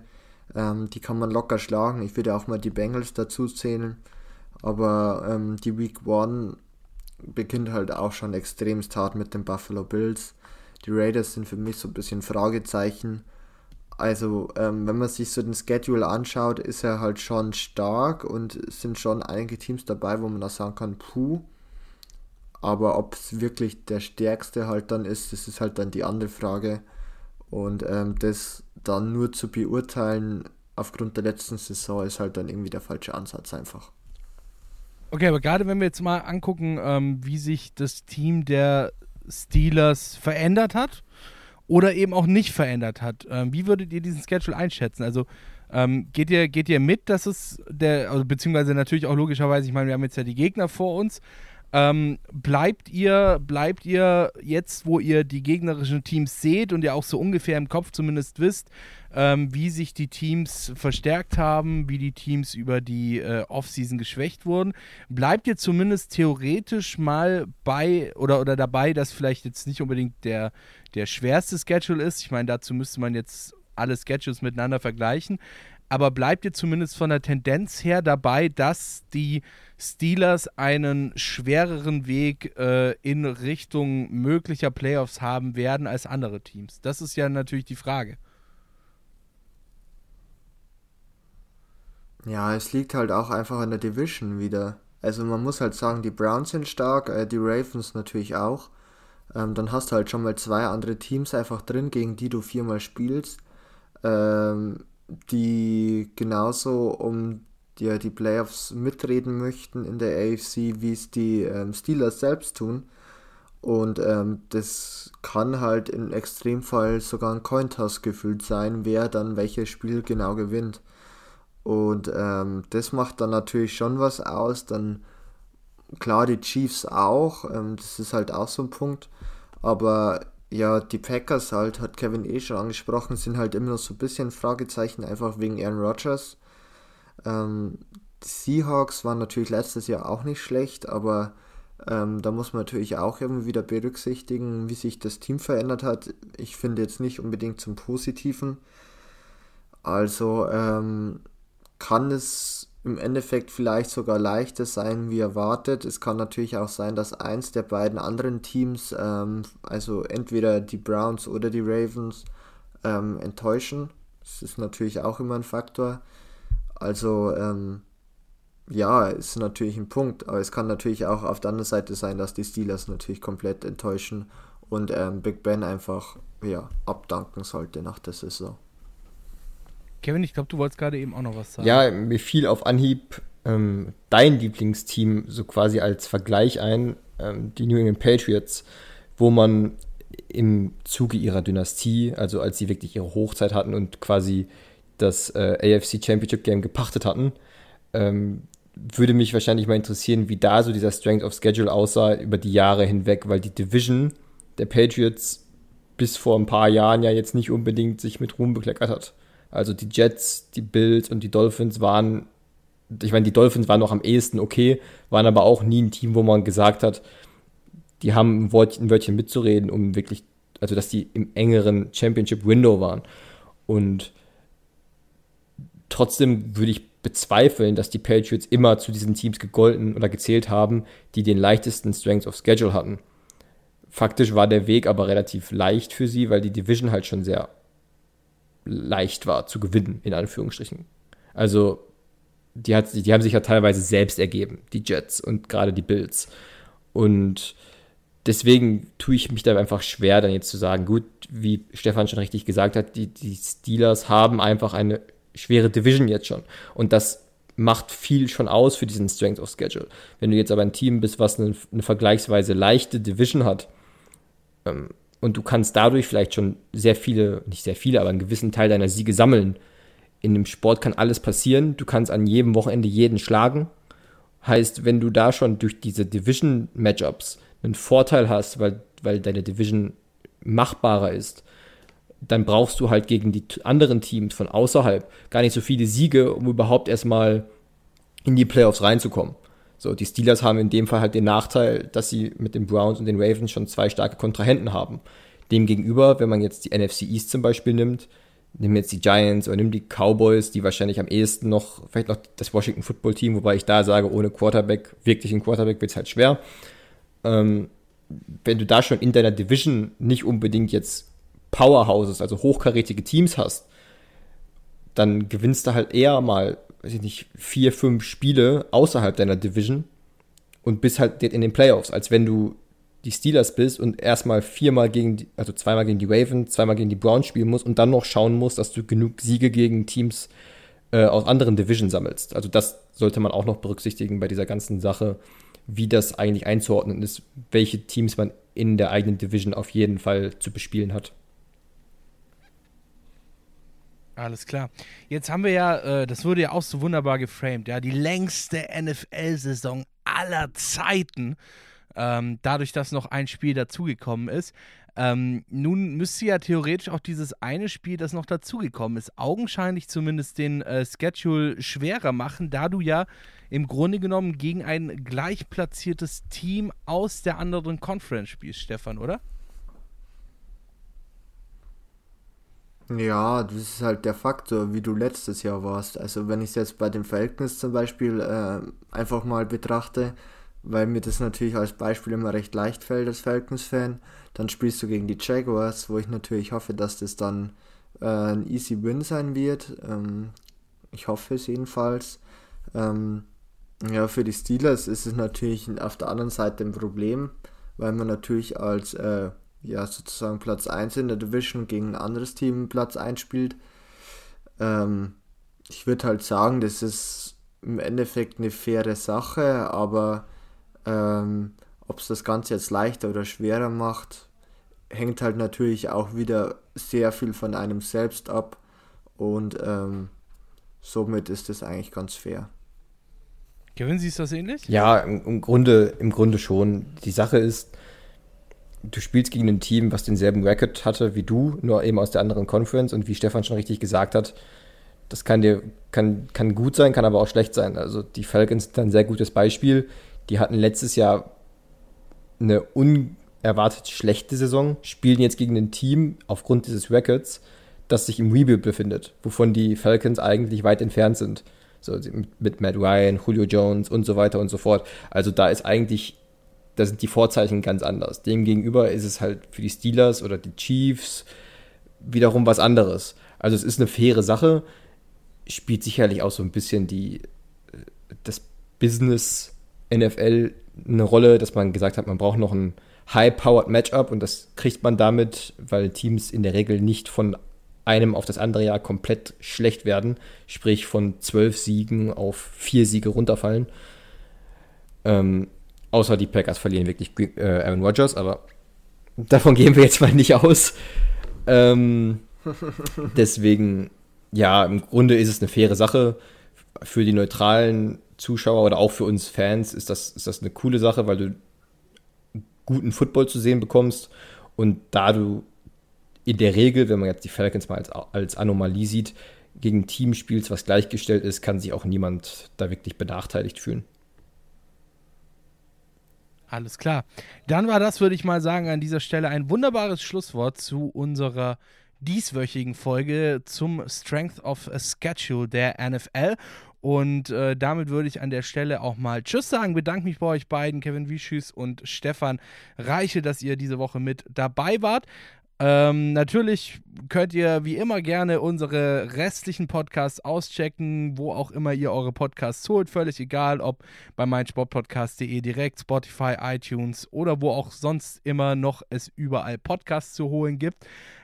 ähm, die kann man locker schlagen. Ich würde auch mal die Bengals dazu zählen. Aber ähm, die Week 1 beginnt halt auch schon extrem hart mit den Buffalo Bills. Die Raiders sind für mich so ein bisschen Fragezeichen. Also, ähm, wenn man sich so den Schedule anschaut, ist er halt schon stark und sind schon einige Teams dabei, wo man da sagen kann, puh, aber ob es wirklich der stärkste halt dann ist, das ist halt dann die andere Frage. Und ähm, das dann nur zu beurteilen aufgrund der letzten Saison ist halt dann irgendwie der falsche Ansatz einfach. Okay, aber gerade wenn wir jetzt mal angucken, ähm, wie sich das Team der Steelers verändert hat oder eben auch nicht verändert hat, ähm, wie würdet ihr diesen Schedule einschätzen? Also ähm, geht, ihr, geht ihr mit, dass es der, also beziehungsweise natürlich auch logischerweise, ich meine, wir haben jetzt ja die Gegner vor uns, Ähm, bleibt ihr, bleibt ihr jetzt, wo ihr die gegnerischen Teams seht und ihr auch so ungefähr im Kopf zumindest wisst, ähm, wie sich die Teams verstärkt haben, wie die Teams über die äh, Offseason geschwächt wurden, bleibt ihr zumindest theoretisch mal bei oder, oder dabei, dass vielleicht jetzt nicht unbedingt der, der schwerste Schedule ist. Ich meine, dazu müsste man jetzt alle Schedules miteinander vergleichen aber bleibt ihr zumindest von der Tendenz her dabei, dass die Steelers einen schwereren Weg äh, in Richtung möglicher Playoffs haben werden als andere Teams? Das ist ja natürlich die Frage. Ja, es liegt halt auch einfach an der Division wieder. Also man muss halt sagen, die Browns sind stark, äh, die Ravens natürlich auch. Ähm, dann hast du halt schon mal zwei andere Teams einfach drin, gegen die du viermal spielst. Ähm, die genauso um die, die Playoffs mitreden möchten in der AFC, wie es die ähm, Steelers selbst tun. Und ähm, das kann halt im Extremfall sogar ein Cointoss gefühlt sein, wer dann welches Spiel genau gewinnt. Und ähm, das macht dann natürlich schon was aus. Dann klar, die Chiefs auch. Ähm, das ist halt auch so ein Punkt. Aber ja, die Packers halt, hat Kevin eh schon angesprochen, sind halt immer noch so ein bisschen Fragezeichen, einfach wegen Aaron Rodgers. Ähm, die Seahawks waren natürlich letztes Jahr auch nicht schlecht, aber ähm, da muss man natürlich auch irgendwie wieder berücksichtigen, wie sich das Team verändert hat. Ich finde jetzt nicht unbedingt zum Positiven. Also ähm, kann es im Endeffekt vielleicht sogar leichter sein, wie erwartet. Es kann natürlich auch sein, dass eins der beiden anderen Teams, ähm, also entweder die Browns oder die Ravens, ähm, enttäuschen. Das ist natürlich auch immer ein Faktor. Also ähm, ja, ist natürlich ein Punkt, aber es kann natürlich auch auf der anderen Seite sein, dass die Steelers natürlich komplett enttäuschen und ähm, Big Ben einfach ja, abdanken sollte nach der Saison. Kevin, ich glaube, du wolltest gerade eben auch noch was sagen. Ja, mir fiel auf Anhieb ähm, dein Lieblingsteam so quasi als Vergleich ein, ähm, die New England Patriots, wo man im Zuge ihrer Dynastie, also als sie wirklich ihre Hochzeit hatten und quasi das äh, AFC Championship Game gepachtet hatten, ähm, würde mich wahrscheinlich mal interessieren, wie da so dieser Strength of Schedule aussah über die Jahre hinweg, weil die Division der Patriots bis vor ein paar Jahren ja jetzt nicht unbedingt sich mit Ruhm bekleckert hat. Also die Jets, die Bills und die Dolphins waren, ich meine, die Dolphins waren noch am ehesten okay, waren aber auch nie ein Team, wo man gesagt hat, die haben ein, Wort, ein Wörtchen mitzureden, um wirklich, also dass die im engeren Championship-Window waren. Und trotzdem würde ich bezweifeln, dass die Patriots immer zu diesen Teams gegolten oder gezählt haben, die den leichtesten Strength of Schedule hatten. Faktisch war der Weg aber relativ leicht für sie, weil die Division halt schon sehr leicht war zu gewinnen, in Anführungsstrichen. Also, die, hat, die haben sich ja teilweise selbst ergeben, die Jets und gerade die Bills. Und deswegen tue ich mich da einfach schwer, dann jetzt zu sagen, gut, wie Stefan schon richtig gesagt hat, die, die Steelers haben einfach eine schwere Division jetzt schon. Und das macht viel schon aus für diesen Strength of Schedule. Wenn du jetzt aber ein Team bist, was eine, eine vergleichsweise leichte Division hat, ähm, und du kannst dadurch vielleicht schon sehr viele, nicht sehr viele, aber einen gewissen Teil deiner Siege sammeln. In dem Sport kann alles passieren. Du kannst an jedem Wochenende jeden schlagen. Heißt, wenn du da schon durch diese Division-Matchups einen Vorteil hast, weil, weil deine Division machbarer ist, dann brauchst du halt gegen die anderen Teams von außerhalb gar nicht so viele Siege, um überhaupt erstmal in die Playoffs reinzukommen. So, die Steelers haben in dem Fall halt den Nachteil, dass sie mit den Browns und den Ravens schon zwei starke Kontrahenten haben. Demgegenüber, wenn man jetzt die NFC East zum Beispiel nimmt, nimm jetzt die Giants oder nimm die Cowboys, die wahrscheinlich am ehesten noch, vielleicht noch das Washington Football Team, wobei ich da sage, ohne Quarterback, wirklich ein Quarterback wird es halt schwer. Ähm, wenn du da schon in deiner Division nicht unbedingt jetzt Powerhouses, also hochkarätige Teams hast, dann gewinnst du halt eher mal weiß ich nicht, vier, fünf Spiele außerhalb deiner Division und bist halt in den Playoffs, als wenn du die Steelers bist und erstmal viermal gegen, die, also zweimal gegen die Ravens, zweimal gegen die Browns spielen musst und dann noch schauen musst, dass du genug Siege gegen Teams äh, aus anderen Divisions sammelst. Also das sollte man auch noch berücksichtigen bei dieser ganzen Sache, wie das eigentlich einzuordnen ist, welche Teams man in der eigenen Division auf jeden Fall zu bespielen hat. Alles klar. Jetzt haben wir ja, äh, das wurde ja auch so wunderbar geframed, ja, die längste NFL-Saison aller Zeiten. Ähm, dadurch, dass noch ein Spiel dazugekommen ist. Ähm, nun müsste ja theoretisch auch dieses eine Spiel, das noch dazugekommen ist, augenscheinlich zumindest den äh, Schedule schwerer machen, da du ja im Grunde genommen gegen ein gleich platziertes Team aus der anderen Conference spielst, Stefan, oder? Ja, das ist halt der Faktor, wie du letztes Jahr warst. Also wenn ich es jetzt bei dem Verhältnis zum Beispiel äh, einfach mal betrachte, weil mir das natürlich als Beispiel immer recht leicht fällt als Falcons-Fan. Dann spielst du gegen die Jaguars, wo ich natürlich hoffe, dass das dann äh, ein easy Win sein wird. Ähm, ich hoffe es jedenfalls. Ähm, ja, für die Steelers ist es natürlich auf der anderen Seite ein Problem, weil man natürlich als äh, ja, sozusagen Platz 1 in der Division gegen ein anderes Team Platz 1 spielt. Ähm, ich würde halt sagen, das ist im Endeffekt eine faire Sache, aber ähm, Ob es das Ganze jetzt leichter oder schwerer macht, hängt halt natürlich auch wieder sehr viel von einem selbst ab und ähm, somit ist es eigentlich ganz fair. Kevin, siehst du das ähnlich? Ja, im, im, Grunde, im Grunde schon. Die Sache ist, du spielst gegen ein Team, was denselben Record hatte wie du, nur eben aus der anderen Conference und wie Stefan schon richtig gesagt hat, das kann dir kann, kann gut sein, kann aber auch schlecht sein. Also die Falcons sind ein sehr gutes Beispiel. Die hatten letztes Jahr eine unerwartet schlechte Saison, spielen jetzt gegen ein Team aufgrund dieses Records, das sich im Rebuild befindet, wovon die Falcons eigentlich weit entfernt sind. So mit Matt Ryan, Julio Jones und so weiter und so fort. Also da ist eigentlich, da sind die Vorzeichen ganz anders. Demgegenüber ist es halt für die Steelers oder die Chiefs wiederum was anderes. Also es ist eine faire Sache, spielt sicherlich auch so ein bisschen die, das Business NFL eine Rolle, dass man gesagt hat, man braucht noch ein high-powered Matchup und das kriegt man damit, weil Teams in der Regel nicht von einem auf das andere Jahr komplett schlecht werden, sprich von zwölf Siegen auf vier Siege runterfallen. Ähm, außer die Packers verlieren wirklich äh, Aaron Rodgers, aber davon gehen wir jetzt mal nicht aus. Ähm, deswegen, ja, im Grunde ist es eine faire Sache. Für die neutralen Zuschauer oder auch für uns Fans ist das, ist das eine coole Sache, weil du guten Football zu sehen bekommst. Und da du in der Regel, wenn man jetzt die Falcons mal als, als Anomalie sieht, gegen ein Team spielst, was gleichgestellt ist, kann sich auch niemand da wirklich benachteiligt fühlen. Alles klar. Dann war das, würde ich mal sagen, an dieser Stelle ein wunderbares Schlusswort zu unserer dieswöchigen Folge zum Strength of a Schedule der NFL. Und äh, damit würde ich an der Stelle auch mal Tschüss sagen. Bedanke mich bei euch beiden, Kevin Wieschüß und Stefan Reiche, dass ihr diese Woche mit dabei wart. Ähm, natürlich könnt ihr wie immer gerne unsere restlichen Podcasts auschecken, wo auch immer ihr eure Podcasts holt. Völlig egal, ob bei meinsportpodcast.de direkt, Spotify, iTunes oder wo auch sonst immer noch es überall Podcasts zu holen gibt.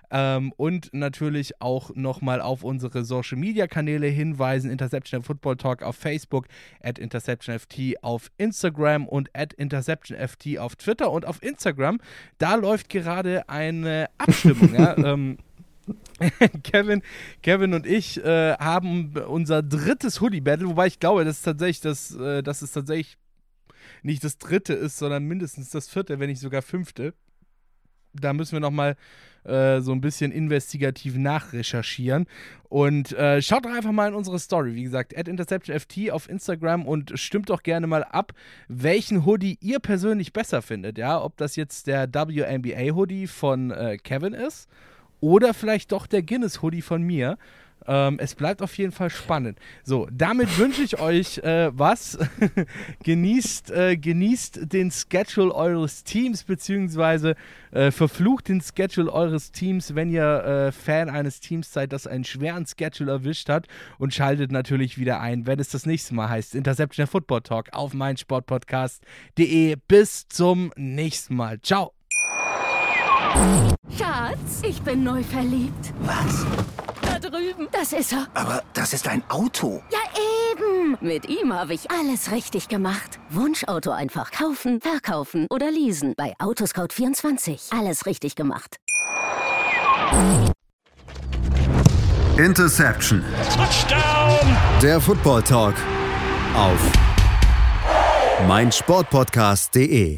Ähm, und natürlich auch nochmal auf unsere Social Media Kanäle hinweisen: Interception Football Talk auf Facebook, at InterceptionFT auf Instagram und at InterceptionFT auf Twitter. Und auf Instagram, da läuft gerade eine Abstimmung. ja, ähm, Kevin, Kevin und ich äh, haben unser drittes Hoodie-Battle, wobei ich glaube, dass tatsächlich das, äh, dass es tatsächlich nicht das dritte ist, sondern mindestens das vierte, wenn nicht sogar fünfte. Da müssen wir nochmal äh, so ein bisschen investigativ nachrecherchieren. Und äh, schaut doch einfach mal in unsere Story. Wie gesagt, at InterceptionFT auf Instagram und stimmt doch gerne mal ab, welchen Hoodie ihr persönlich besser findet. Ja, ob das jetzt der WNBA Hoodie von äh, Kevin ist oder vielleicht doch der Guinness Hoodie von mir. Ähm, es bleibt auf jeden Fall spannend. So, damit wünsche ich euch äh, was. genießt, äh, genießt den Schedule eures Teams, beziehungsweise äh, verflucht den Schedule eures Teams, wenn ihr äh, Fan eines Teams seid, das einen schweren Schedule erwischt hat und schaltet natürlich wieder ein, wenn es das nächste Mal heißt Interception der Football Talk auf meinsportpodcast.de. Bis zum nächsten Mal. Ciao. Schatz, ich bin neu verliebt. Was? Drüben. Das ist er. Aber das ist ein Auto. Ja, eben. Mit ihm habe ich alles richtig gemacht. Wunschauto einfach kaufen, verkaufen oder leasen. Bei Autoscout24. Alles richtig gemacht. Interception. Touchdown. Der Football Talk. Auf mein Sportpodcast.de.